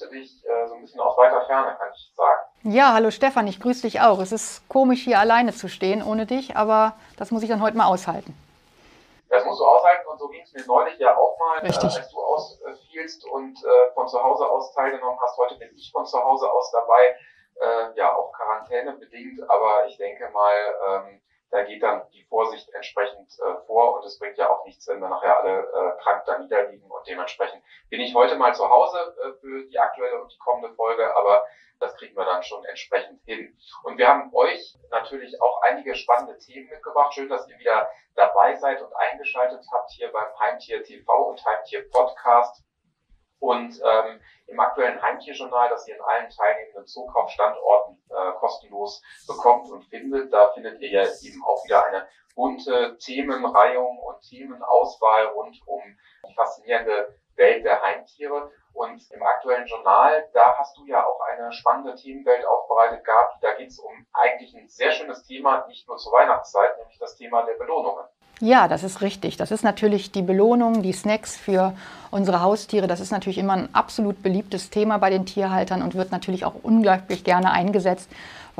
grüße dich äh, so ein bisschen aus weiter Ferne, kann ich sagen. Ja, hallo Stefan, ich grüße dich auch. Es ist komisch, hier alleine zu stehen ohne dich, aber das muss ich dann heute mal aushalten. Das musst du aushalten und so ging es mir neulich ja auch mal, äh, als du ausfielst und äh, von zu Hause aus teilgenommen hast. Heute bin ich von zu Hause aus dabei, äh, ja auch Quarantäne bedingt, aber ich denke mal, ähm, da geht dann die Vorsicht entsprechend äh, vor und es bringt ja auch nichts, wenn wir nachher alle äh, krank da niederliegen und dementsprechend bin ich heute mal zu Hause äh, für die aktuelle und die kommende Folge, aber das kriegen wir dann schon entsprechend hin. Und wir haben euch natürlich auch einige spannende Themen mitgebracht. Schön, dass ihr wieder dabei seid und eingeschaltet habt hier beim Heimtier TV und Heimtier Podcast. Und ähm, im aktuellen Heimtierjournal, das ihr in allen teilnehmenden Zukaufstandorten äh, kostenlos bekommt und findet, da findet ihr ja eben auch wieder eine bunte Themenreihung und Themenauswahl rund um die faszinierende Welt der Heimtiere. Und im aktuellen Journal, da hast du ja auch eine spannende Themenwelt aufbereitet gehabt. Da geht es um eigentlich ein sehr schönes Thema, nicht nur zur Weihnachtszeit, nämlich das Thema der Belohnungen. Ja, das ist richtig. Das ist natürlich die Belohnung, die Snacks für unsere Haustiere. Das ist natürlich immer ein absolut beliebtes Thema bei den Tierhaltern und wird natürlich auch unglaublich gerne eingesetzt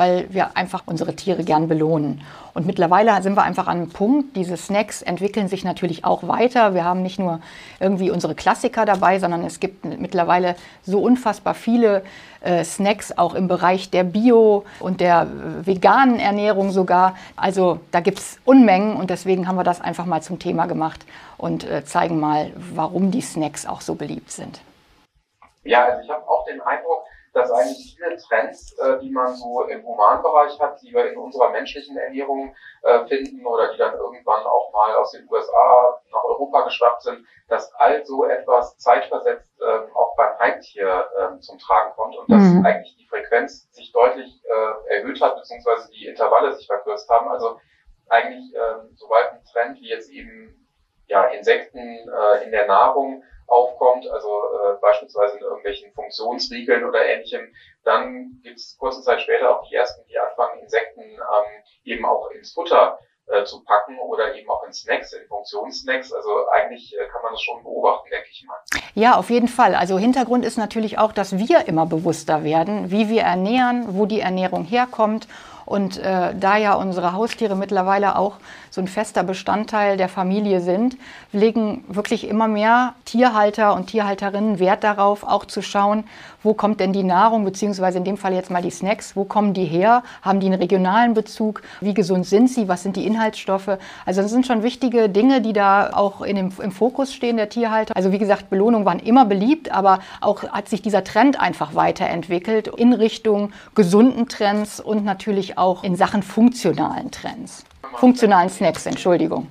weil wir einfach unsere Tiere gern belohnen. Und mittlerweile sind wir einfach an einem Punkt, diese Snacks entwickeln sich natürlich auch weiter. Wir haben nicht nur irgendwie unsere Klassiker dabei, sondern es gibt mittlerweile so unfassbar viele äh, Snacks auch im Bereich der Bio- und der äh, veganen Ernährung sogar. Also da gibt es Unmengen und deswegen haben wir das einfach mal zum Thema gemacht und äh, zeigen mal, warum die Snacks auch so beliebt sind. Ja, also ich habe auch den Eindruck, dass eigentlich viele Trends, äh, die man so im Humanbereich hat, die wir in unserer menschlichen Ernährung äh, finden oder die dann irgendwann auch mal aus den USA nach Europa geschwappt sind, dass all so etwas zeitversetzt äh, auch beim Heimtier äh, zum Tragen kommt und dass mhm. eigentlich die Frequenz sich deutlich äh, erhöht hat, beziehungsweise die Intervalle sich verkürzt haben. Also eigentlich äh, sobald ein Trend wie jetzt eben ja, Insekten äh, in der Nahrung aufkommt, also äh, beispielsweise in irgendwelchen Funktionsriegeln oder ähnlichem, dann gibt es kurze Zeit später auch die ersten, die anfangen, Insekten ähm, eben auch ins Futter äh, zu packen oder eben auch in Snacks, in Funktionssnacks. Also eigentlich äh, kann man das schon beobachten, denke ich mal. Ja, auf jeden Fall. Also Hintergrund ist natürlich auch, dass wir immer bewusster werden, wie wir ernähren, wo die Ernährung herkommt und äh, da ja unsere Haustiere mittlerweile auch so ein fester Bestandteil der Familie sind, legen wirklich immer mehr Tierhalter und Tierhalterinnen Wert darauf, auch zu schauen, wo kommt denn die Nahrung, beziehungsweise in dem Fall jetzt mal die Snacks, wo kommen die her? Haben die einen regionalen Bezug? Wie gesund sind sie? Was sind die Inhaltsstoffe? Also das sind schon wichtige Dinge, die da auch in dem, im Fokus stehen der Tierhalter. Also wie gesagt, Belohnungen waren immer beliebt, aber auch hat sich dieser Trend einfach weiterentwickelt in Richtung gesunden Trends und natürlich auch in Sachen funktionalen Trends. Funktionalen Snacks, Entschuldigung.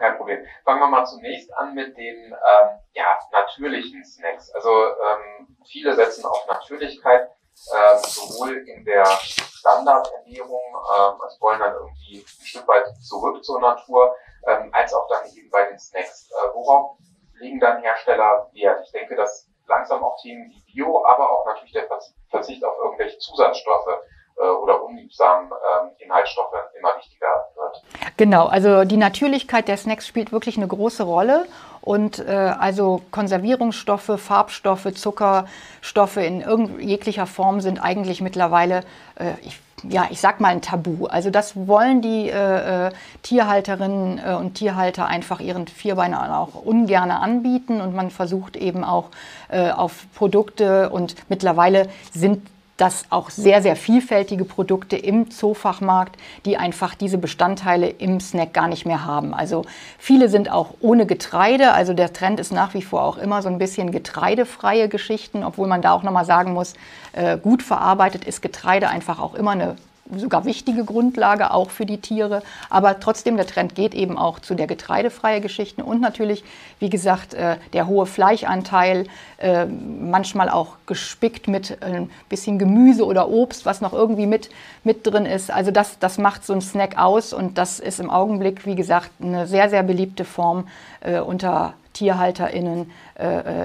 Kein Problem. Fangen wir mal zunächst an mit den ähm, ja, natürlichen Snacks. Also ähm, viele setzen auf Natürlichkeit, äh, sowohl in der Standardernährung, äh, also wollen dann irgendwie ein Stück weit zurück zur Natur, ähm, als auch dann eben bei den Snacks. Äh, worauf liegen dann Hersteller Wert? Ich denke, dass langsam auch Themen wie Bio, aber auch natürlich der Verzicht auf irgendwelche Zusatzstoffe oder unliebsamen äh, Inhaltsstoffe immer wichtiger wird. Genau, also die Natürlichkeit der Snacks spielt wirklich eine große Rolle. Und äh, also Konservierungsstoffe, Farbstoffe, Zuckerstoffe in jeglicher Form sind eigentlich mittlerweile, äh, ich, ja, ich sag mal ein Tabu. Also das wollen die äh, äh Tierhalterinnen äh, und Tierhalter einfach ihren Vierbeinern auch ungern anbieten und man versucht eben auch äh, auf Produkte und mittlerweile sind dass auch sehr, sehr vielfältige Produkte im Zoofachmarkt, die einfach diese Bestandteile im Snack gar nicht mehr haben. Also viele sind auch ohne Getreide. Also der Trend ist nach wie vor auch immer so ein bisschen getreidefreie Geschichten, obwohl man da auch nochmal sagen muss, äh, gut verarbeitet ist Getreide einfach auch immer eine sogar wichtige Grundlage auch für die Tiere. Aber trotzdem, der Trend geht eben auch zu der getreidefreie Geschichten und natürlich, wie gesagt, äh, der hohe Fleischanteil, äh, manchmal auch gespickt mit ein bisschen Gemüse oder Obst, was noch irgendwie mit, mit drin ist. Also das, das macht so ein Snack aus und das ist im Augenblick, wie gesagt, eine sehr, sehr beliebte Form äh, unter TierhalterInnen,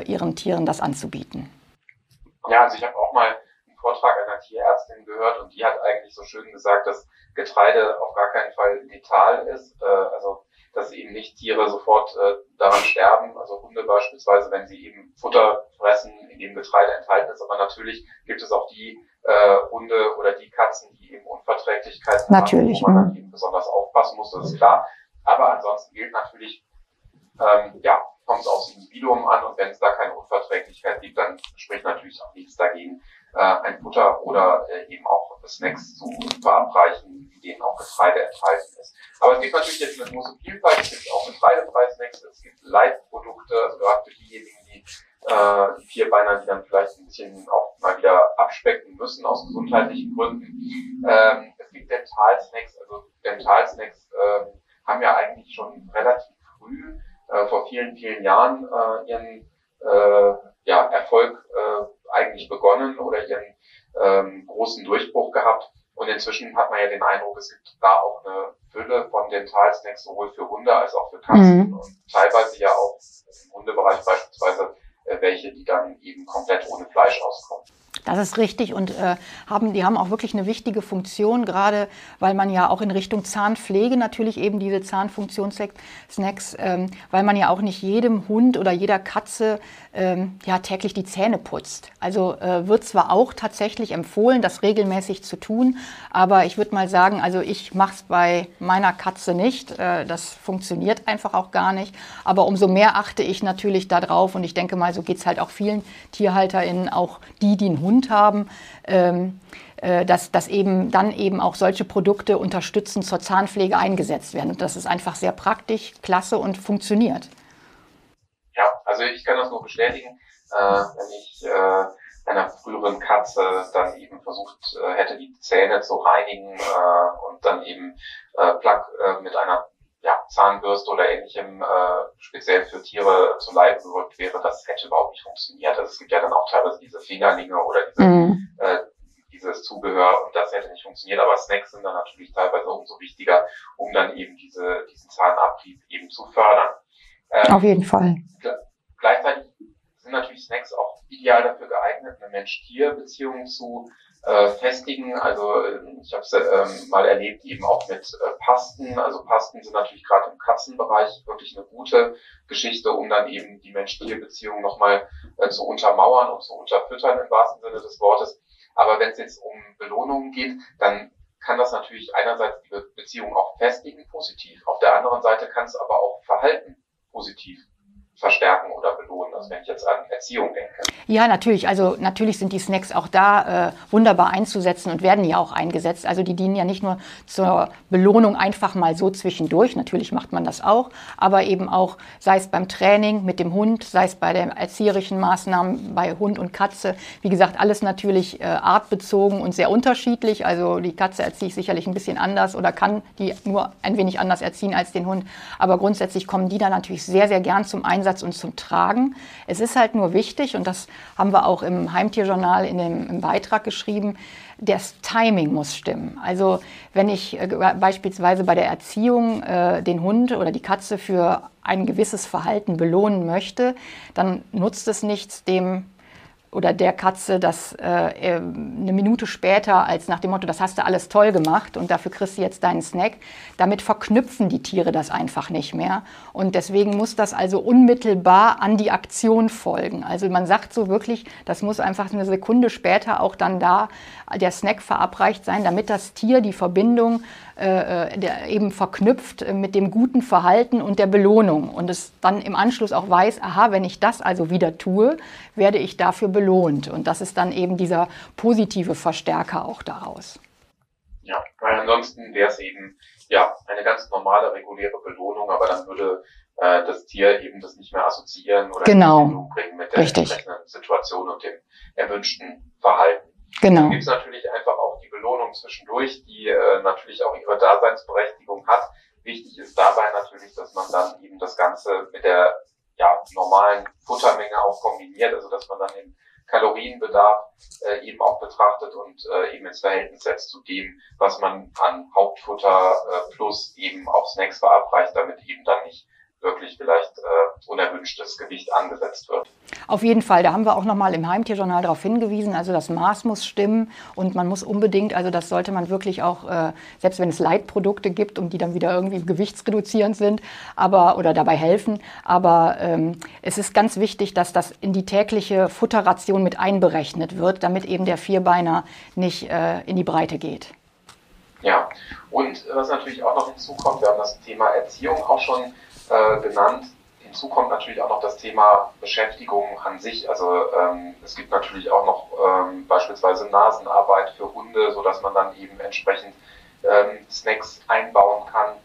ihren Tieren das anzubieten. Ja, also ich habe auch mal Vortrag einer Tierärztin gehört und die hat eigentlich so schön gesagt, dass Getreide auf gar keinen Fall letal ist. Äh, also dass eben nicht Tiere sofort äh, daran sterben. Also Hunde beispielsweise, wenn sie eben Futter fressen, in dem Getreide enthalten ist. Aber natürlich gibt es auch die äh, Hunde oder die Katzen, die eben Unverträglichkeiten natürlich, haben, wo man dann eben besonders aufpassen muss, das ist klar. Aber ansonsten gilt natürlich, ähm, ja, kommt es aufs Individuum an und wenn es da keine Unverträglichkeit gibt, dann spricht natürlich auch nichts dagegen, äh, ein Futter oder äh, eben auch Snacks zu verabreichen, in denen auch Getreide enthalten ist. Aber es gibt natürlich jetzt eine große Vielfalt, es gibt auch getreidefreie Snacks, es gibt Leitprodukte, also gerade für diejenigen, die äh, die Vierbeiner, die dann vielleicht ein bisschen auch mal wieder abspecken müssen aus gesundheitlichen Gründen. Ähm, es gibt Dental-Snacks, also Dental-Snacks äh, haben ja eigentlich schon relativ früh, äh, vor vielen, vielen Jahren, äh, ihren äh, ja, Erfolg äh, eigentlich begonnen oder ihren ähm, großen Durchbruch gehabt. Und inzwischen hat man ja den Eindruck, es gibt da auch eine Fülle von Dental-Snacks sowohl für Hunde als auch für Katzen mhm. und teilweise ja auch im Hundebereich beispielsweise äh, welche, die dann eben komplett ohne Fleisch auskommen. Das ist richtig und äh, haben, die haben auch wirklich eine wichtige Funktion, gerade weil man ja auch in Richtung Zahnpflege natürlich eben diese Zahnfunktionssnacks, ähm, weil man ja auch nicht jedem Hund oder jeder Katze ähm, ja täglich die Zähne putzt. Also äh, wird zwar auch tatsächlich empfohlen, das regelmäßig zu tun, aber ich würde mal sagen, also ich mache es bei meiner Katze nicht. Äh, das funktioniert einfach auch gar nicht. Aber umso mehr achte ich natürlich darauf und ich denke mal, so geht es halt auch vielen TierhalterInnen, auch die, die einen Hund haben. Ähm, äh, dass, dass eben dann eben auch solche Produkte unterstützend zur Zahnpflege eingesetzt werden. Und das ist einfach sehr praktisch, klasse und funktioniert. Ja, also ich kann das nur bestätigen. Äh, wenn ich äh, einer früheren Katze dann eben versucht äh, hätte, die Zähne zu reinigen äh, und dann eben äh, Plug mit einer ja, Zahnbürste oder ähnlichem äh, speziell für Tiere zu Leib gerückt wäre, das hätte überhaupt nicht funktioniert. Also es gibt ja dann auch teilweise diese Fingerlinge oder diese, mhm. äh, dieses Zubehör und das hätte nicht funktioniert. Aber Snacks sind dann natürlich teilweise umso wichtiger, um dann eben diese, diesen Zahnabrieb eben zu fördern. Ähm, Auf jeden Fall. Gleichzeitig sind natürlich Snacks auch ideal dafür geeignet, eine Mensch-Tier-Beziehung zu äh, festigen. Also äh, ich habe es ähm, mal erlebt, eben auch mit äh, Pasten. Also Pasten sind natürlich gerade im Katzenbereich wirklich eine gute Geschichte, um dann eben die Mensch-Tier-Beziehung nochmal äh, zu untermauern und zu unterfüttern im wahrsten Sinne des Wortes. Aber wenn es jetzt um Belohnungen geht, dann kann das natürlich einerseits die Beziehung auch festigen, positiv. Auf der anderen Seite kann es aber auch Verhalten positiv verstärken oder belohnen, also wenn ich jetzt an Erziehung denke. Ja, natürlich. Also natürlich sind die Snacks auch da äh, wunderbar einzusetzen und werden ja auch eingesetzt. Also die dienen ja nicht nur zur Belohnung einfach mal so zwischendurch, natürlich macht man das auch, aber eben auch, sei es beim Training mit dem Hund, sei es bei den erzieherischen Maßnahmen bei Hund und Katze. Wie gesagt, alles natürlich äh, artbezogen und sehr unterschiedlich. Also die Katze erziehe ich sicherlich ein bisschen anders oder kann die nur ein wenig anders erziehen als den Hund. Aber grundsätzlich kommen die da natürlich sehr, sehr gern zum Einsatz Einsatz und zum Tragen. Es ist halt nur wichtig, und das haben wir auch im Heimtierjournal in dem, im Beitrag geschrieben, das Timing muss stimmen. Also wenn ich äh, beispielsweise bei der Erziehung äh, den Hund oder die Katze für ein gewisses Verhalten belohnen möchte, dann nutzt es nichts, dem oder der Katze das äh, äh, eine Minute später als nach dem Motto, das hast du alles toll gemacht und dafür kriegst du jetzt deinen Snack. Damit verknüpfen die Tiere das einfach nicht mehr. Und deswegen muss das also unmittelbar an die Aktion folgen. Also man sagt so wirklich, das muss einfach eine Sekunde später auch dann da der Snack verabreicht sein, damit das Tier die Verbindung äh, äh, der eben verknüpft mit dem guten Verhalten und der Belohnung und es dann im Anschluss auch weiß, aha, wenn ich das also wieder tue, werde ich dafür belohnt. Und das ist dann eben dieser positive Verstärker auch daraus. Ja, weil ansonsten wäre es eben ja eine ganz normale, reguläre Belohnung, aber dann würde äh, das Tier eben das nicht mehr assoziieren oder genau. in Verbindung bringen mit der Richtig. entsprechenden Situation und dem erwünschten Verhalten. Genau. Gibt es natürlich einfach auch die Belohnung zwischendurch, die äh, natürlich auch ihre Daseinsberechtigung hat. Wichtig ist dabei natürlich, dass man dann eben das Ganze mit der ja, normalen Futtermenge auch kombiniert, also dass man dann den Kalorienbedarf äh, eben auch betrachtet und äh, eben ins Verhältnis setzt zu dem, was man an Hauptfutter äh, plus eben auch Snacks verabreicht, damit eben dann nicht wirklich vielleicht äh, unerwünschtes Gewicht angesetzt wird. Auf jeden Fall, da haben wir auch nochmal im Heimtierjournal darauf hingewiesen, also das Maß muss stimmen und man muss unbedingt, also das sollte man wirklich auch, äh, selbst wenn es Leitprodukte gibt und die dann wieder irgendwie gewichtsreduzierend sind, aber oder dabei helfen, aber ähm, es ist ganz wichtig, dass das in die tägliche Futterration mit einberechnet wird, damit eben der Vierbeiner nicht äh, in die Breite geht. Ja, und was natürlich auch noch hinzukommt, wir haben das Thema Erziehung auch schon äh, genannt, Hinzu kommt natürlich auch noch das Thema Beschäftigung an sich. Also ähm, es gibt natürlich auch noch ähm, beispielsweise Nasenarbeit für Hunde, so dass man dann eben entsprechend ähm, Snacks einbauen kann,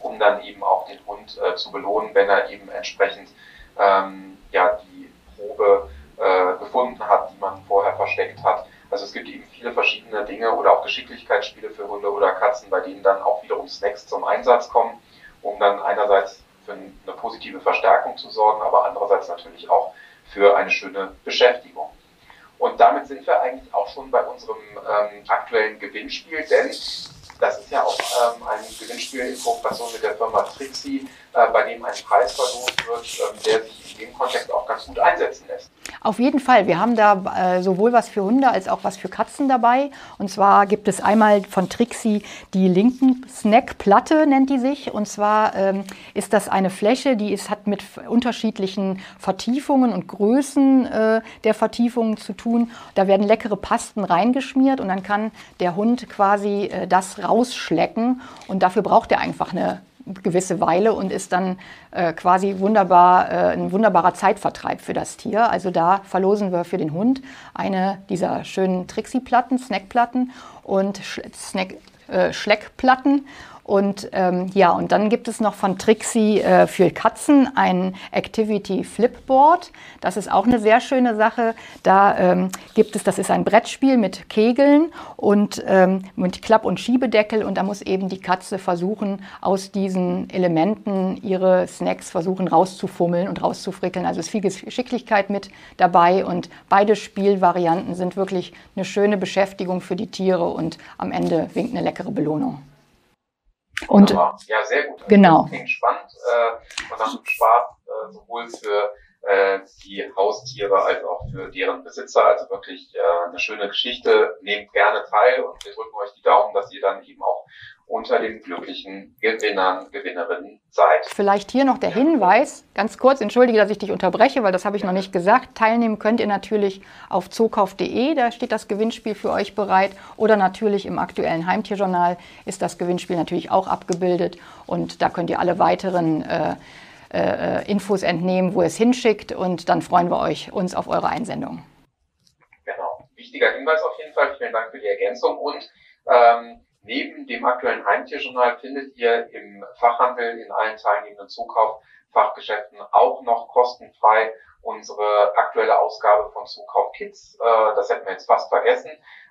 um dann eben auch den Hund äh, zu belohnen, wenn er eben entsprechend ähm, ja die Probe äh, gefunden hat, die man vorher versteckt hat. Also es gibt eben viele verschiedene Dinge oder auch Geschicklichkeitsspiele für Hunde oder Katzen, bei denen dann auch wiederum Snacks zum Einsatz kommen, um dann einerseits für eine positive Verstärkung zu sorgen, aber andererseits natürlich auch für eine schöne Beschäftigung. Und damit sind wir eigentlich auch schon bei unserem ähm, aktuellen Gewinnspiel, denn das ist ja auch ähm, ein Gewinnspiel in Kooperation mit der Firma Trixie, äh, bei dem ein Preis verlost wird, ähm, der sich in dem Kontext auch ganz gut einsetzen lässt. Auf jeden Fall. Wir haben da äh, sowohl was für Hunde als auch was für Katzen dabei. Und zwar gibt es einmal von Trixie die linken Snackplatte, nennt die sich. Und zwar ähm, ist das eine Fläche, die ist, hat mit unterschiedlichen Vertiefungen und Größen äh, der Vertiefungen zu tun. Da werden leckere Pasten reingeschmiert und dann kann der Hund quasi äh, das rausschlecken. Und dafür braucht er einfach eine gewisse Weile und ist dann äh, quasi wunderbar, äh, ein wunderbarer Zeitvertreib für das Tier. Also da verlosen wir für den Hund eine dieser schönen Trixie-Platten, Snackplatten und Sch Snack, äh, Schleckplatten und ähm, ja, und dann gibt es noch von Trixie äh, für Katzen ein Activity Flipboard. Das ist auch eine sehr schöne Sache. Da ähm, gibt es, das ist ein Brettspiel mit Kegeln und ähm, mit Klapp- und Schiebedeckel. Und da muss eben die Katze versuchen, aus diesen Elementen ihre Snacks versuchen rauszufummeln und rauszufrickeln. Also ist viel Geschicklichkeit mit dabei. Und beide Spielvarianten sind wirklich eine schöne Beschäftigung für die Tiere und am Ende winkt eine leckere Belohnung. Und, ja, sehr gut. Genau. Das klingt spannend äh, und macht Spaß äh, sowohl für äh, die Haustiere als auch für deren Besitzer. Also wirklich äh, eine schöne Geschichte. Nehmt gerne teil und wir drücken euch die Daumen, dass ihr dann eben auch unter den glücklichen Gewinnern, Gewinnerinnen seid. Vielleicht hier noch der Hinweis, ganz kurz, entschuldige, dass ich dich unterbreche, weil das habe ich noch nicht gesagt. Teilnehmen könnt ihr natürlich auf zookauf.de, da steht das Gewinnspiel für euch bereit. Oder natürlich im aktuellen Heimtierjournal ist das Gewinnspiel natürlich auch abgebildet. Und da könnt ihr alle weiteren äh, äh, Infos entnehmen, wo es hinschickt. Und dann freuen wir euch uns auf eure Einsendung. Genau. Wichtiger Hinweis auf jeden Fall. Vielen Dank für die Ergänzung. Und ähm, Neben dem aktuellen Heimtierjournal findet ihr im Fachhandel in allen teilnehmenden Zukauffachgeschäften auch noch kostenfrei unsere aktuelle Ausgabe von Zukauf Kids. Äh, das hätten wir jetzt fast vergessen.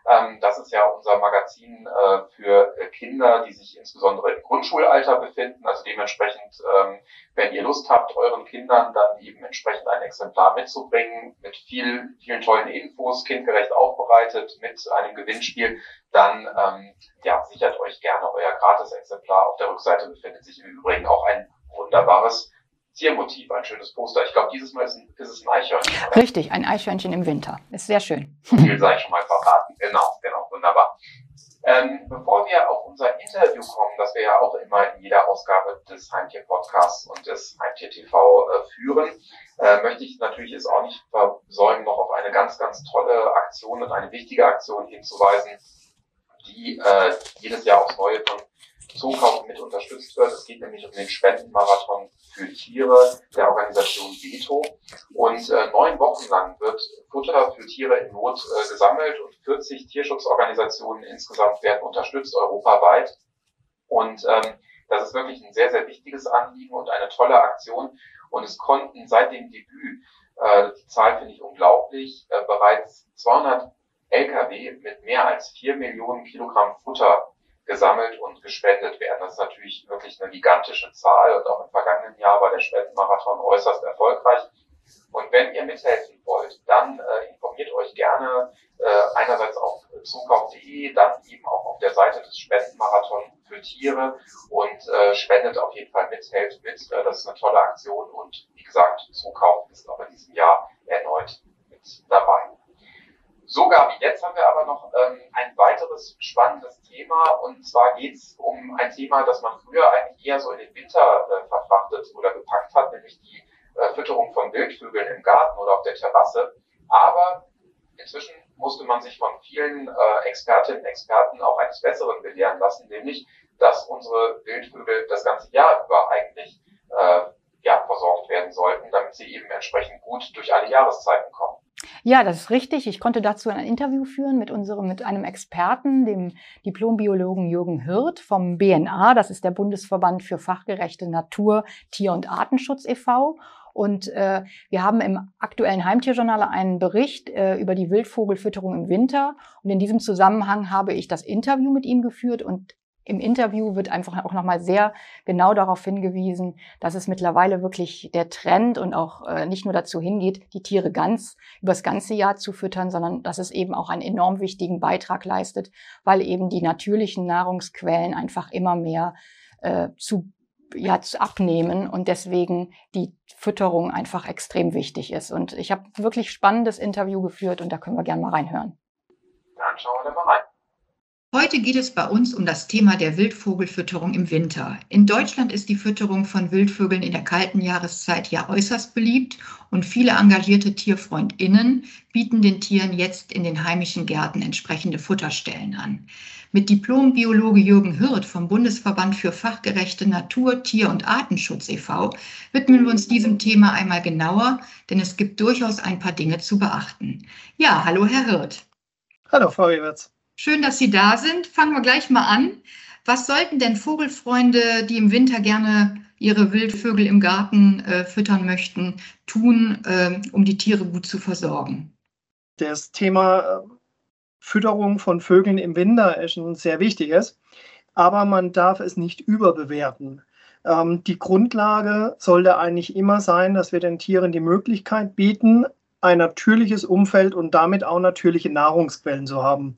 Ähm, das ist ja unser Magazin äh, für Kinder, die sich insbesondere im Grundschulalter befinden. Also dementsprechend, ähm, wenn ihr Lust habt, euren Kindern dann eben entsprechend ein Exemplar mitzubringen, mit viel, vielen tollen Infos, kindgerecht aufbereitet, mit einem Gewinnspiel, dann ähm, ja, sichert euch gerne euer Gratis-Exemplar. Auf der Rückseite befindet sich im Übrigen auch ein wunderbares Tiermotiv, ein schönes Poster. Ich glaube, dieses Mal ist, ein, ist, es ein Eichhörnchen. Richtig, ein Eichhörnchen im Winter. Ist sehr schön. Viel sei schon mal verraten. Genau, genau, wunderbar. Ähm, bevor wir auf unser Interview kommen, das wir ja auch immer in jeder Ausgabe des Heimtier-Podcasts und des Heimtier-TV äh, führen, äh, möchte ich natürlich es auch nicht versäumen, noch auf eine ganz, ganz tolle Aktion und eine wichtige Aktion hinzuweisen, die äh, jedes Jahr aufs Neue von Zookauf mit unterstützt wird. Es geht nämlich um den Spendenmarathon für Tiere der Organisation Veto. Und äh, neun Wochen lang wird Futter für Tiere in Not äh, gesammelt und 40 Tierschutzorganisationen insgesamt werden unterstützt, europaweit. Und ähm, das ist wirklich ein sehr, sehr wichtiges Anliegen und eine tolle Aktion. Und es konnten seit dem Debüt, äh, die Zahl finde ich unglaublich, äh, bereits 200 Lkw mit mehr als vier Millionen Kilogramm Futter gesammelt und gespendet werden. Das ist natürlich wirklich eine gigantische Zahl und auch im vergangenen Jahr war der Spendenmarathon äußerst erfolgreich. Und wenn ihr mithelfen wollt, dann äh, informiert euch gerne äh, einerseits auf zukauf.de, dann eben auch auf der Seite des Spendenmarathon für Tiere und äh, spendet auf jeden Fall mit, helft mit. Äh, das ist eine tolle Aktion und wie gesagt, Zukauf ist auch in diesem Jahr erneut mit dabei. Sogar wie jetzt haben wir aber noch ähm, ein weiteres spannendes Thema und zwar geht es um ein Thema, das man früher eigentlich eher so in den Winter äh, verfrachtet oder gepackt hat, nämlich die äh, Fütterung von Wildvögeln im Garten oder auf der Terrasse. Aber inzwischen musste man sich von vielen äh, Expertinnen und Experten auch eines Besseren belehren lassen, nämlich, dass unsere Wildvögel das ganze Jahr über eigentlich äh, ja, versorgt werden sollten, damit sie eben entsprechend gut durch alle Jahreszeiten kommen. Ja, das ist richtig. Ich konnte dazu ein Interview führen mit unserem, mit einem Experten, dem Diplombiologen Jürgen Hirt vom BNA. Das ist der Bundesverband für fachgerechte Natur, Tier- und Artenschutz e.V. Und äh, wir haben im aktuellen Heimtierjournal einen Bericht äh, über die Wildvogelfütterung im Winter. Und in diesem Zusammenhang habe ich das Interview mit ihm geführt und im Interview wird einfach auch nochmal sehr genau darauf hingewiesen, dass es mittlerweile wirklich der Trend und auch äh, nicht nur dazu hingeht, die Tiere ganz übers ganze Jahr zu füttern, sondern dass es eben auch einen enorm wichtigen Beitrag leistet, weil eben die natürlichen Nahrungsquellen einfach immer mehr äh, zu ja, abnehmen und deswegen die Fütterung einfach extrem wichtig ist. Und ich habe wirklich spannendes Interview geführt und da können wir gerne mal reinhören. Dann schauen wir mal rein. Heute geht es bei uns um das Thema der Wildvogelfütterung im Winter. In Deutschland ist die Fütterung von Wildvögeln in der kalten Jahreszeit ja äußerst beliebt und viele engagierte TierfreundInnen bieten den Tieren jetzt in den heimischen Gärten entsprechende Futterstellen an. Mit Diplombiologe Jürgen Hirt vom Bundesverband für fachgerechte Natur, Tier- und Artenschutz e.V. widmen wir uns diesem Thema einmal genauer, denn es gibt durchaus ein paar Dinge zu beachten. Ja, hallo Herr Hirt. Hallo Frau Ewerts. Schön, dass Sie da sind. Fangen wir gleich mal an. Was sollten denn Vogelfreunde, die im Winter gerne ihre Wildvögel im Garten äh, füttern möchten, tun, äh, um die Tiere gut zu versorgen? Das Thema äh, Fütterung von Vögeln im Winter ist ein sehr wichtiges, aber man darf es nicht überbewerten. Ähm, die Grundlage sollte eigentlich immer sein, dass wir den Tieren die Möglichkeit bieten, ein natürliches Umfeld und damit auch natürliche Nahrungsquellen zu haben.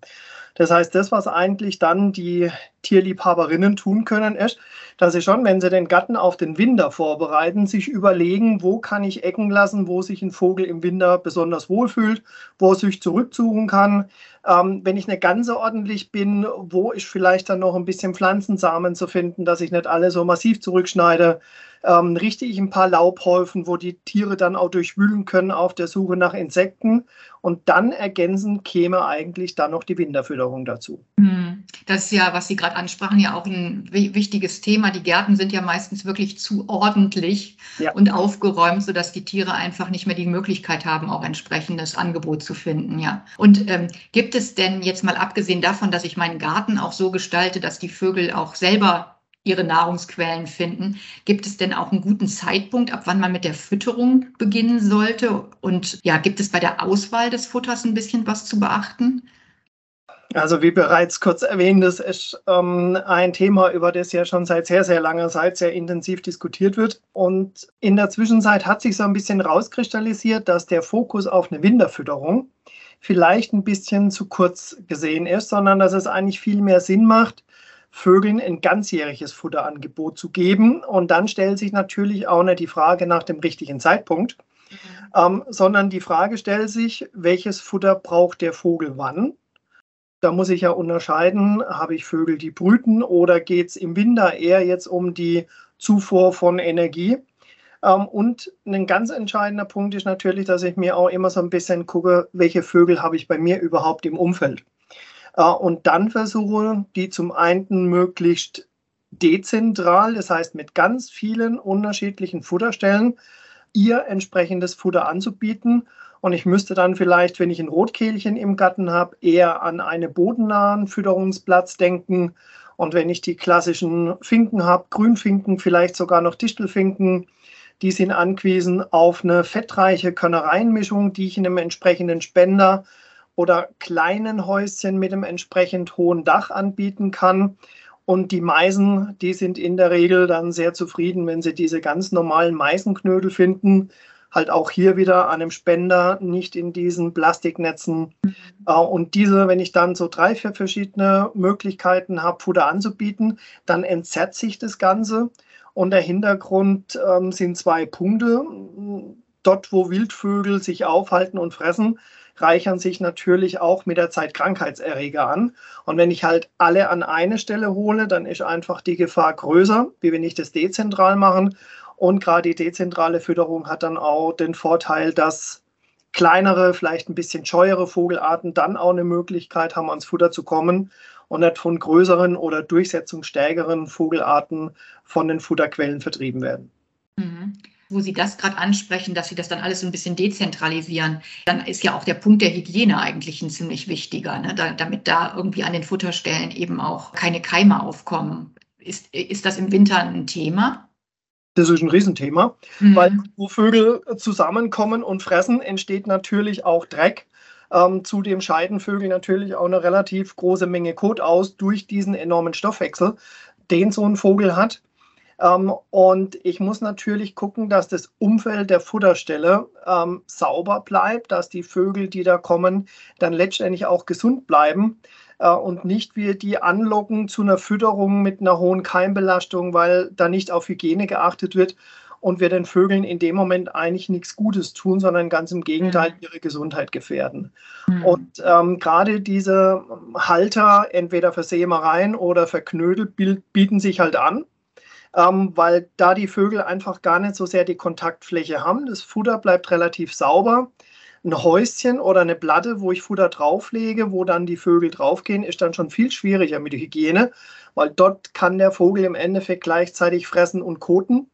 Das heißt, das, was eigentlich dann die Tierliebhaberinnen tun können, ist, dass sie schon, wenn sie den Gatten auf den Winter vorbereiten, sich überlegen, wo kann ich Ecken lassen, wo sich ein Vogel im Winter besonders wohlfühlt, wo er sich zurücksuchen kann. Ähm, wenn ich nicht ganz so ordentlich bin, wo ist vielleicht dann noch ein bisschen Pflanzensamen zu finden, dass ich nicht alle so massiv zurückschneide ähm, richte ich ein paar Laubhäufen, wo die Tiere dann auch durchwühlen können auf der Suche nach Insekten. Und dann ergänzend käme eigentlich dann noch die Winterfütterung dazu. Hm. Das ist ja, was Sie gerade ansprachen, ja auch ein wichtiges Thema. Die Gärten sind ja meistens wirklich zu ordentlich ja. und aufgeräumt, sodass die Tiere einfach nicht mehr die Möglichkeit haben, auch entsprechendes Angebot zu finden. Ja. Und ähm, gibt es denn jetzt mal abgesehen davon, dass ich meinen Garten auch so gestalte, dass die Vögel auch selber ihre Nahrungsquellen finden. Gibt es denn auch einen guten Zeitpunkt, ab wann man mit der Fütterung beginnen sollte? Und ja, gibt es bei der Auswahl des Futters ein bisschen was zu beachten? Also wie bereits kurz erwähnt, das ist ähm, ein Thema, über das ja schon seit sehr, sehr langer Zeit sehr intensiv diskutiert wird. Und in der Zwischenzeit hat sich so ein bisschen rauskristallisiert, dass der Fokus auf eine Winterfütterung vielleicht ein bisschen zu kurz gesehen ist, sondern dass es eigentlich viel mehr Sinn macht, Vögeln ein ganzjähriges Futterangebot zu geben. Und dann stellt sich natürlich auch nicht die Frage nach dem richtigen Zeitpunkt, mhm. ähm, sondern die Frage stellt sich, welches Futter braucht der Vogel wann? Da muss ich ja unterscheiden, habe ich Vögel, die brüten oder geht es im Winter eher jetzt um die Zufuhr von Energie? Ähm, und ein ganz entscheidender Punkt ist natürlich, dass ich mir auch immer so ein bisschen gucke, welche Vögel habe ich bei mir überhaupt im Umfeld. Äh, und dann versuche, die zum einen möglichst dezentral, das heißt mit ganz vielen unterschiedlichen Futterstellen, ihr entsprechendes Futter anzubieten. Und ich müsste dann vielleicht, wenn ich ein Rotkehlchen im Garten habe, eher an einen bodennahen Fütterungsplatz denken. Und wenn ich die klassischen Finken habe, Grünfinken, vielleicht sogar noch Distelfinken, die sind angewiesen auf eine fettreiche Körnereienmischung, die ich in einem entsprechenden Spender oder kleinen Häuschen mit einem entsprechend hohen Dach anbieten kann. Und die Meisen, die sind in der Regel dann sehr zufrieden, wenn sie diese ganz normalen Meisenknödel finden, halt auch hier wieder an einem Spender, nicht in diesen Plastiknetzen. Mhm. Äh, und diese, wenn ich dann so drei, vier verschiedene Möglichkeiten habe, Futter anzubieten, dann entzerrt sich das Ganze. Und der Hintergrund ähm, sind zwei Punkte. Dort, wo Wildvögel sich aufhalten und fressen, reichern sich natürlich auch mit der Zeit Krankheitserreger an. Und wenn ich halt alle an eine Stelle hole, dann ist einfach die Gefahr größer, wie wenn ich das dezentral machen. Und gerade die dezentrale Fütterung hat dann auch den Vorteil, dass kleinere, vielleicht ein bisschen scheuere Vogelarten dann auch eine Möglichkeit haben, ans Futter zu kommen und nicht von größeren oder durchsetzungsstärkeren Vogelarten von den Futterquellen vertrieben werden. Mhm wo Sie das gerade ansprechen, dass Sie das dann alles so ein bisschen dezentralisieren, dann ist ja auch der Punkt der Hygiene eigentlich ein ziemlich wichtiger, ne? da, damit da irgendwie an den Futterstellen eben auch keine Keime aufkommen. Ist, ist das im Winter ein Thema? Das ist ein Riesenthema, mhm. weil wo Vögel zusammenkommen und fressen, entsteht natürlich auch Dreck. Ähm, zudem scheiden Vögel natürlich auch eine relativ große Menge Kot aus durch diesen enormen Stoffwechsel, den so ein Vogel hat. Ähm, und ich muss natürlich gucken, dass das Umfeld der Futterstelle ähm, sauber bleibt, dass die Vögel, die da kommen, dann letztendlich auch gesund bleiben und nicht wir die anlocken zu einer Fütterung mit einer hohen Keimbelastung, weil da nicht auf Hygiene geachtet wird und wir den Vögeln in dem Moment eigentlich nichts Gutes tun, sondern ganz im Gegenteil mhm. ihre Gesundheit gefährden. Mhm. Und ähm, gerade diese Halter, entweder für Sämereien oder für Knödel, bieten sich halt an ähm, weil da die Vögel einfach gar nicht so sehr die Kontaktfläche haben. Das Futter bleibt relativ sauber. Ein Häuschen oder eine Platte, wo ich Futter drauflege, wo dann die Vögel draufgehen, ist dann schon viel schwieriger mit der Hygiene, weil dort kann der Vogel im Endeffekt gleichzeitig fressen und koten.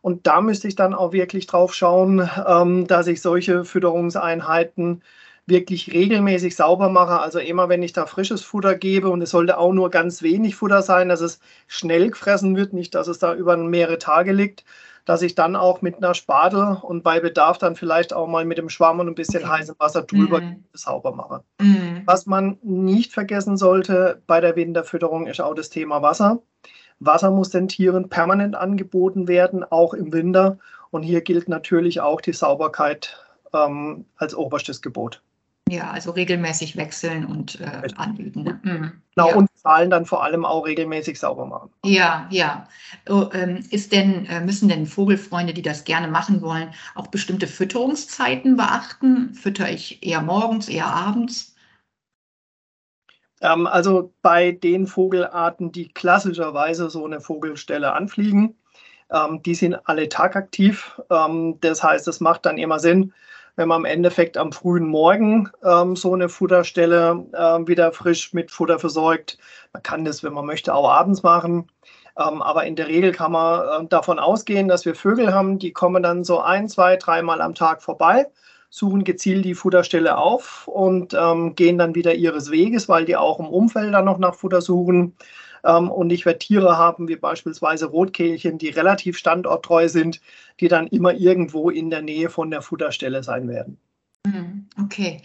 Und da müsste ich dann auch wirklich drauf schauen, ähm, dass ich solche Fütterungseinheiten wirklich regelmäßig sauber mache. Also immer, wenn ich da frisches Futter gebe und es sollte auch nur ganz wenig Futter sein, dass es schnell gefressen wird, nicht, dass es da über mehrere Tage liegt, dass ich dann auch mit einer Spatel und bei Bedarf dann vielleicht auch mal mit dem Schwamm und ein bisschen heißem Wasser drüber mhm. sauber mache. Mhm. Was man nicht vergessen sollte bei der Winterfütterung ist auch das Thema Wasser. Wasser muss den Tieren permanent angeboten werden, auch im Winter. Und hier gilt natürlich auch die Sauberkeit ähm, als oberstes Gebot. Ja, also regelmäßig wechseln und äh, anbieten. Ne? Mhm. Genau, ja. und Zahlen dann vor allem auch regelmäßig sauber machen. Ja, ja. Oh, ähm, ist denn, äh, müssen denn Vogelfreunde, die das gerne machen wollen, auch bestimmte Fütterungszeiten beachten? Fütter ich eher morgens, eher abends? Ähm, also bei den Vogelarten, die klassischerweise so eine Vogelstelle anfliegen, ähm, die sind alle tagaktiv. Ähm, das heißt, es macht dann immer Sinn, wenn man im Endeffekt am frühen Morgen ähm, so eine Futterstelle äh, wieder frisch mit Futter versorgt. Man kann das, wenn man möchte, auch abends machen. Ähm, aber in der Regel kann man äh, davon ausgehen, dass wir Vögel haben, die kommen dann so ein, zwei, dreimal am Tag vorbei, suchen gezielt die Futterstelle auf und ähm, gehen dann wieder ihres Weges, weil die auch im Umfeld dann noch nach Futter suchen. Ähm, und ich werde Tiere haben, wie beispielsweise Rotkehlchen, die relativ standorttreu sind, die dann immer irgendwo in der Nähe von der Futterstelle sein werden. Hm, okay.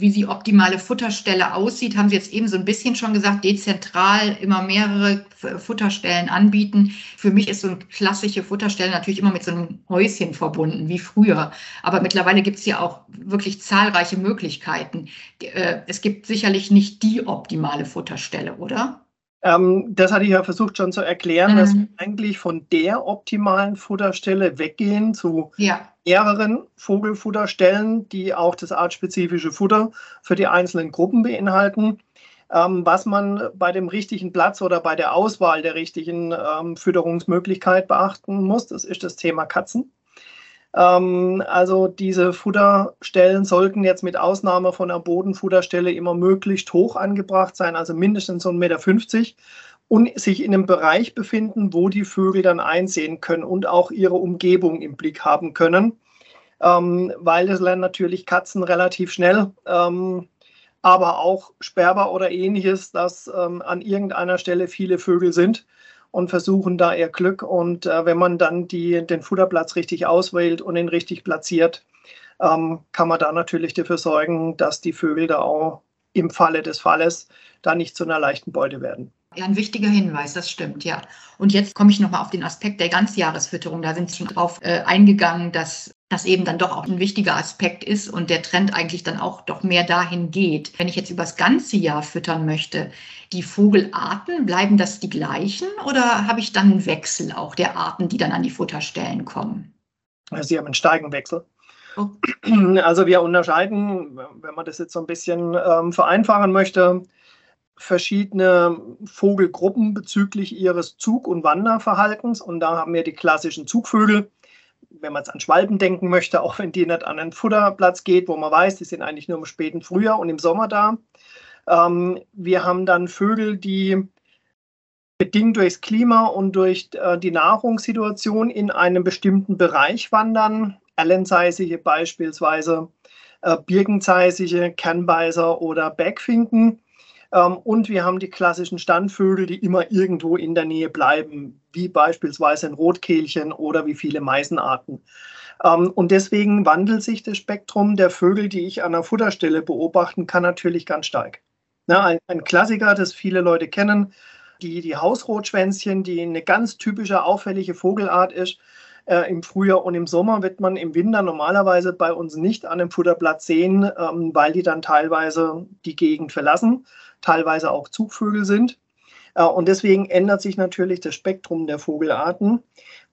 Wie die optimale Futterstelle aussieht, haben Sie jetzt eben so ein bisschen schon gesagt, dezentral immer mehrere Futterstellen anbieten. Für mich ist so eine klassische Futterstelle natürlich immer mit so einem Häuschen verbunden, wie früher. Aber mittlerweile gibt es ja auch wirklich zahlreiche Möglichkeiten. Äh, es gibt sicherlich nicht die optimale Futterstelle, oder? Ähm, das hatte ich ja versucht schon zu erklären, mhm. dass wir eigentlich von der optimalen Futterstelle weggehen zu ja. mehreren Vogelfutterstellen, die auch das artspezifische Futter für die einzelnen Gruppen beinhalten. Ähm, was man bei dem richtigen Platz oder bei der Auswahl der richtigen ähm, Fütterungsmöglichkeit beachten muss, das ist das Thema Katzen. Ähm, also diese Futterstellen sollten jetzt mit Ausnahme von einer Bodenfutterstelle immer möglichst hoch angebracht sein, also mindestens so 1,50 Meter und sich in einem Bereich befinden, wo die Vögel dann einsehen können und auch ihre Umgebung im Blick haben können, ähm, weil das lernen natürlich Katzen relativ schnell. Ähm, aber auch Sperber oder ähnliches, dass ähm, an irgendeiner Stelle viele Vögel sind und versuchen da ihr Glück. Und äh, wenn man dann die, den Futterplatz richtig auswählt und ihn richtig platziert, ähm, kann man da natürlich dafür sorgen, dass die Vögel da auch im Falle des Falles da nicht zu einer leichten Beute werden. Ja, ein wichtiger Hinweis, das stimmt, ja. Und jetzt komme ich nochmal auf den Aspekt der Ganzjahresfütterung. Da sind Sie schon drauf äh, eingegangen, dass das eben dann doch auch ein wichtiger Aspekt ist und der Trend eigentlich dann auch doch mehr dahin geht. Wenn ich jetzt übers ganze Jahr füttern möchte, die Vogelarten, bleiben das die gleichen oder habe ich dann einen Wechsel auch der Arten, die dann an die Futterstellen kommen? Sie haben einen steigenden Wechsel. Oh. Also wir unterscheiden, wenn man das jetzt so ein bisschen ähm, vereinfachen möchte, verschiedene Vogelgruppen bezüglich ihres Zug- und Wanderverhaltens. Und da haben wir die klassischen Zugvögel, wenn man es an Schwalben denken möchte, auch wenn die nicht an einen Futterplatz geht, wo man weiß, die sind eigentlich nur im späten Frühjahr und im Sommer da. Ähm, wir haben dann Vögel, die bedingt durchs Klima und durch äh, die Nahrungssituation in einem bestimmten Bereich wandern. Erlenzeisige beispielsweise, äh, Birkenzeisige, Kernbeißer oder Bergfinken. Ähm, und wir haben die klassischen Standvögel, die immer irgendwo in der Nähe bleiben, wie beispielsweise ein Rotkehlchen oder wie viele Meisenarten. Ähm, und deswegen wandelt sich das Spektrum der Vögel, die ich an der Futterstelle beobachten kann, natürlich ganz stark. Ein, Klassiker, das viele Leute kennen, die, die Hausrotschwänzchen, die eine ganz typische auffällige Vogelart ist. Äh, Im Frühjahr und im Sommer wird man im Winter normalerweise bei uns nicht an einem Futterplatz sehen, ähm, weil die dann teilweise die Gegend verlassen teilweise auch Zugvögel sind. Äh, und deswegen ändert sich natürlich das Spektrum der Vogelarten.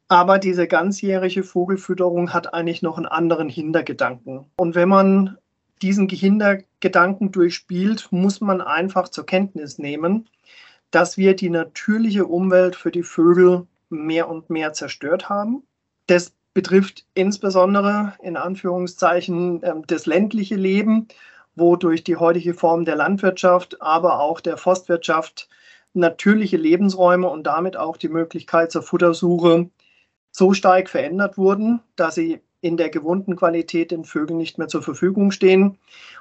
Aber diese ganzjährige Vogelfütterung hat eigentlich noch einen anderen Hintergedanken. Und wenn man diesen Hintergedanken durchspielt, muss man einfach zur Kenntnis nehmen, dass wir die natürliche Umwelt für die Vögel mehr und mehr zerstört haben. Das betrifft insbesondere in Anführungszeichen ähm, das ländliche Leben wo durch die heutige Form der Landwirtschaft, aber auch der Forstwirtschaft natürliche Lebensräume und damit auch die Möglichkeit zur Futtersuche so stark verändert wurden, dass sie in der gewohnten Qualität den Vögeln nicht mehr zur Verfügung stehen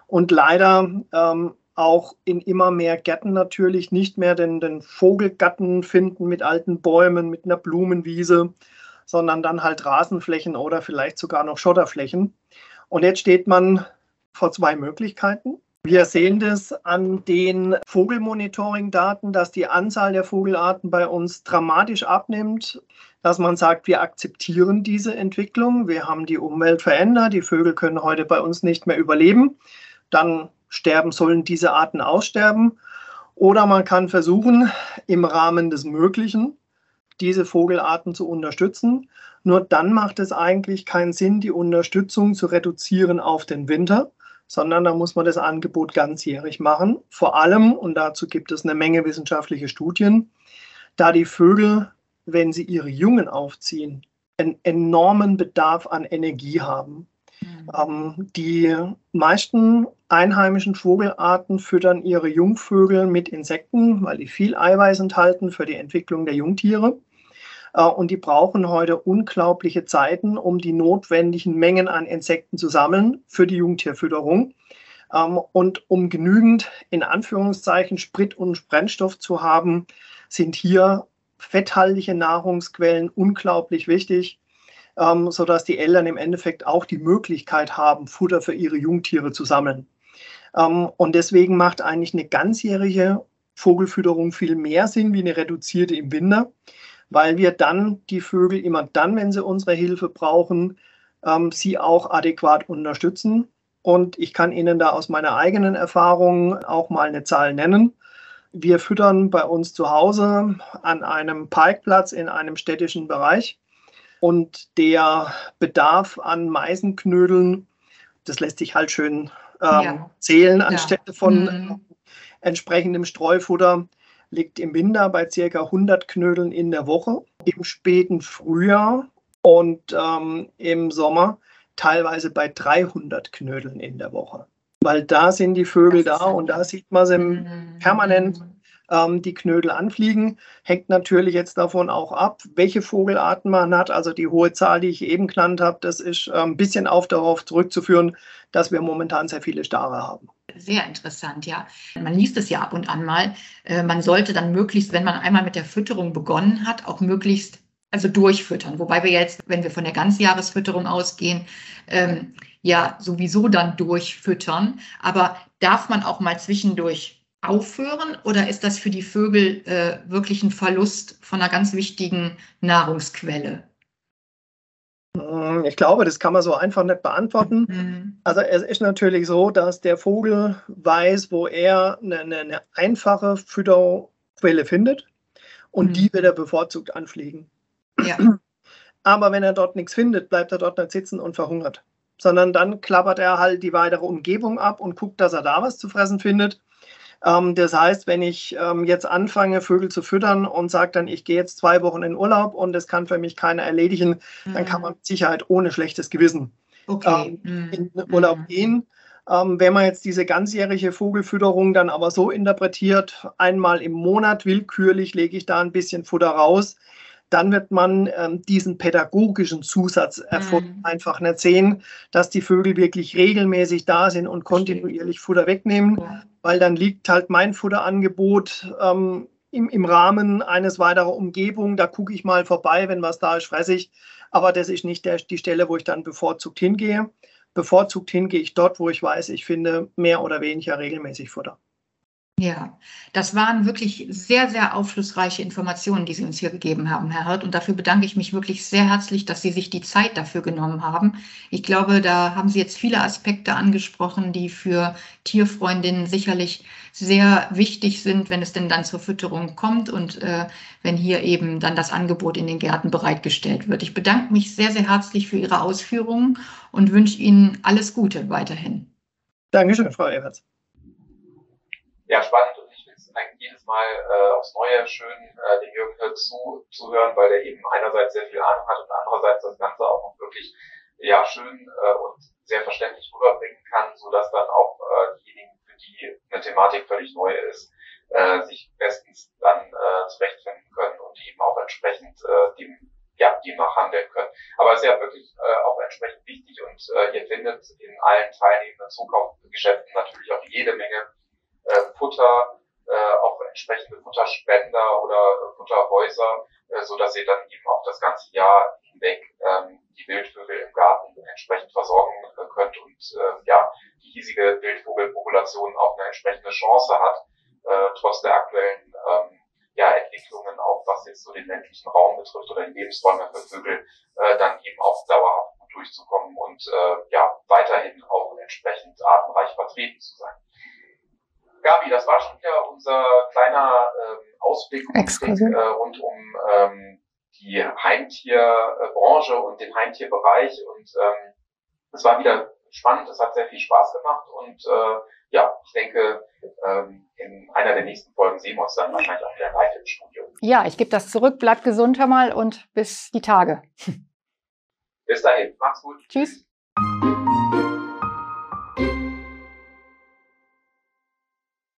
und leider ähm, auch in immer mehr Gärten natürlich nicht mehr den, den Vogelgatten finden mit alten Bäumen, mit einer Blumenwiese, sondern dann halt Rasenflächen oder vielleicht sogar noch Schotterflächen. Und jetzt steht man vor zwei Möglichkeiten. Wir sehen das an den Vogelmonitoring-Daten, dass die Anzahl der Vogelarten bei uns dramatisch abnimmt, dass man sagt, wir akzeptieren diese Entwicklung, wir haben die Umwelt verändert, die Vögel können heute bei uns nicht mehr überleben, dann sterben sollen diese Arten aussterben. Oder man kann versuchen, im Rahmen des Möglichen diese Vogelarten zu unterstützen. Nur dann macht es eigentlich keinen Sinn, die Unterstützung zu reduzieren auf den Winter, sondern da muss man das Angebot ganzjährig machen. Vor allem, und dazu gibt es eine Menge wissenschaftliche Studien, da die Vögel, wenn sie ihre Jungen aufziehen, einen enormen Bedarf an Energie haben. Mhm. Ähm, die meisten einheimischen Vogelarten füttern ihre Jungvögel mit Insekten, weil die viel Eiweiß enthalten für die Entwicklung der Jungtiere. Äh, und die brauchen heute unglaubliche Zeiten, um die notwendigen Mengen an Insekten zu sammeln für die Jungtierfütterung. Ähm, und um genügend, in Anführungszeichen, Sprit und Brennstoff zu haben, sind hier fetthaltige Nahrungsquellen unglaublich wichtig, ähm, sodass die Eltern im Endeffekt auch die Möglichkeit haben, Futter für ihre Jungtiere zu sammeln. Ähm, und deswegen macht eigentlich eine ganzjährige Vogelfütterung viel mehr Sinn wie eine reduzierte im Winter weil wir dann die Vögel immer dann, wenn sie unsere Hilfe brauchen, ähm, sie auch adäquat unterstützen. Und ich kann Ihnen da aus meiner eigenen Erfahrung auch mal eine Zahl nennen. Wir füttern bei uns zu Hause an einem Parkplatz in einem städtischen Bereich. Und der Bedarf an Meisenknödeln, das lässt sich halt schön ähm, ja. zählen anstelle ja. von mhm. entsprechendem Streufutter liegt im Winter bei ca. 100 Knödeln in der Woche, im späten Frühjahr und ähm, im Sommer teilweise bei 300 Knödeln in der Woche. Weil da sind die Vögel da und da sieht man sie mhm. permanent ähm, die Knödel anfliegen. Hängt natürlich jetzt davon auch ab, welche Vogelarten man hat. Also die hohe Zahl, die ich eben genannt habe, das ist äh, ein bisschen auch darauf zurückzuführen, dass wir momentan sehr viele Stare haben. Sehr interessant, ja. Man liest es ja ab und an mal. Äh, man sollte dann möglichst, wenn man einmal mit der Fütterung begonnen hat, auch möglichst also durchfüttern. Wobei wir jetzt, wenn wir von der Ganzjahresfütterung ausgehen, ähm, ja sowieso dann durchfüttern. Aber darf man auch mal zwischendurch aufhören oder ist das für die Vögel äh, wirklich ein Verlust von einer ganz wichtigen Nahrungsquelle? Hm, ich glaube, das kann man so einfach nicht beantworten. Mhm. Also es ist natürlich so, dass der Vogel weiß, wo er eine, eine, eine einfache Fütterquelle findet und mhm. die wird er bevorzugt anfliegen. Ja. Aber wenn er dort nichts findet, bleibt er dort nicht sitzen und verhungert. Sondern dann klappert er halt die weitere Umgebung ab und guckt, dass er da was zu fressen findet. Ähm, das heißt, wenn ich ähm, jetzt anfange, Vögel zu füttern und sage dann, ich gehe jetzt zwei Wochen in Urlaub und das kann für mich keiner erledigen, mhm. dann kann man mit Sicherheit ohne schlechtes Gewissen okay. ähm, in den Urlaub mhm. gehen. Ähm, wenn man jetzt diese ganzjährige Vogelfütterung dann aber so interpretiert, einmal im Monat willkürlich lege ich da ein bisschen Futter raus, dann wird man ähm, diesen pädagogischen Zusatzerfolg mhm. einfach nicht sehen, dass die Vögel wirklich regelmäßig da sind und kontinuierlich Futter wegnehmen, ja. weil dann liegt halt mein Futterangebot ähm, im, im Rahmen eines weiteren Umgebung. Da gucke ich mal vorbei, wenn was da ist, fresse ich. Aber das ist nicht der, die Stelle, wo ich dann bevorzugt hingehe. Bevorzugt hingehe ich dort, wo ich weiß, ich finde mehr oder weniger regelmäßig Futter. Ja, das waren wirklich sehr, sehr aufschlussreiche Informationen, die Sie uns hier gegeben haben, Herr Hirt. Und dafür bedanke ich mich wirklich sehr herzlich, dass Sie sich die Zeit dafür genommen haben. Ich glaube, da haben Sie jetzt viele Aspekte angesprochen, die für Tierfreundinnen sicherlich sehr wichtig sind, wenn es denn dann zur Fütterung kommt und äh, wenn hier eben dann das Angebot in den Gärten bereitgestellt wird. Ich bedanke mich sehr, sehr herzlich für Ihre Ausführungen und wünsche Ihnen alles Gute weiterhin. Dankeschön, Frau Eberts ja, spannend und ich finde es eigentlich jedes Mal äh, aufs Neue schön, äh, dem Jürgen zu, zu hören, weil er eben einerseits sehr viel Ahnung hat und andererseits das Ganze auch noch wirklich ja, schön äh, und sehr verständlich rüberbringen kann, so dass dann auch äh, diejenigen, für die eine Thematik völlig neu ist, äh, sich bestens dann äh, zurechtfinden können und eben auch entsprechend äh, dem ja, die noch handeln können. Aber es ist ja wirklich äh, auch entsprechend wichtig und äh, ihr findet in allen teilnehmenden Zukaufgeschäften natürlich auch jede Menge Futter, äh, auch entsprechende Futterspender oder Futterhäuser, äh, so dass ihr dann eben auch das ganze Jahr hinweg ähm, die Wildvögel im Garten entsprechend versorgen äh, könnt und äh, ja die hiesige Wildvogelpopulation auch eine entsprechende Chance hat, äh, trotz der aktuellen ähm, ja, Entwicklungen, auch was jetzt so den ländlichen Raum betrifft oder die Lebensräume für Vögel, äh, dann eben auch dauerhaft durchzukommen und äh, ja weiterhin auch entsprechend artenreich vertreten zu sein. Gabi, das war schon wieder unser kleiner ähm, Ausblick äh, rund um ähm, die Heimtierbranche und den Heimtierbereich. Und ähm, es war wieder spannend, es hat sehr viel Spaß gemacht und äh, ja, ich denke, ähm, in einer der nächsten Folgen sehen wir uns dann wahrscheinlich auch wieder live im Studio. Ja, ich gebe das zurück, bleibt gesund einmal und bis die Tage. Bis dahin, mach's gut. Tschüss.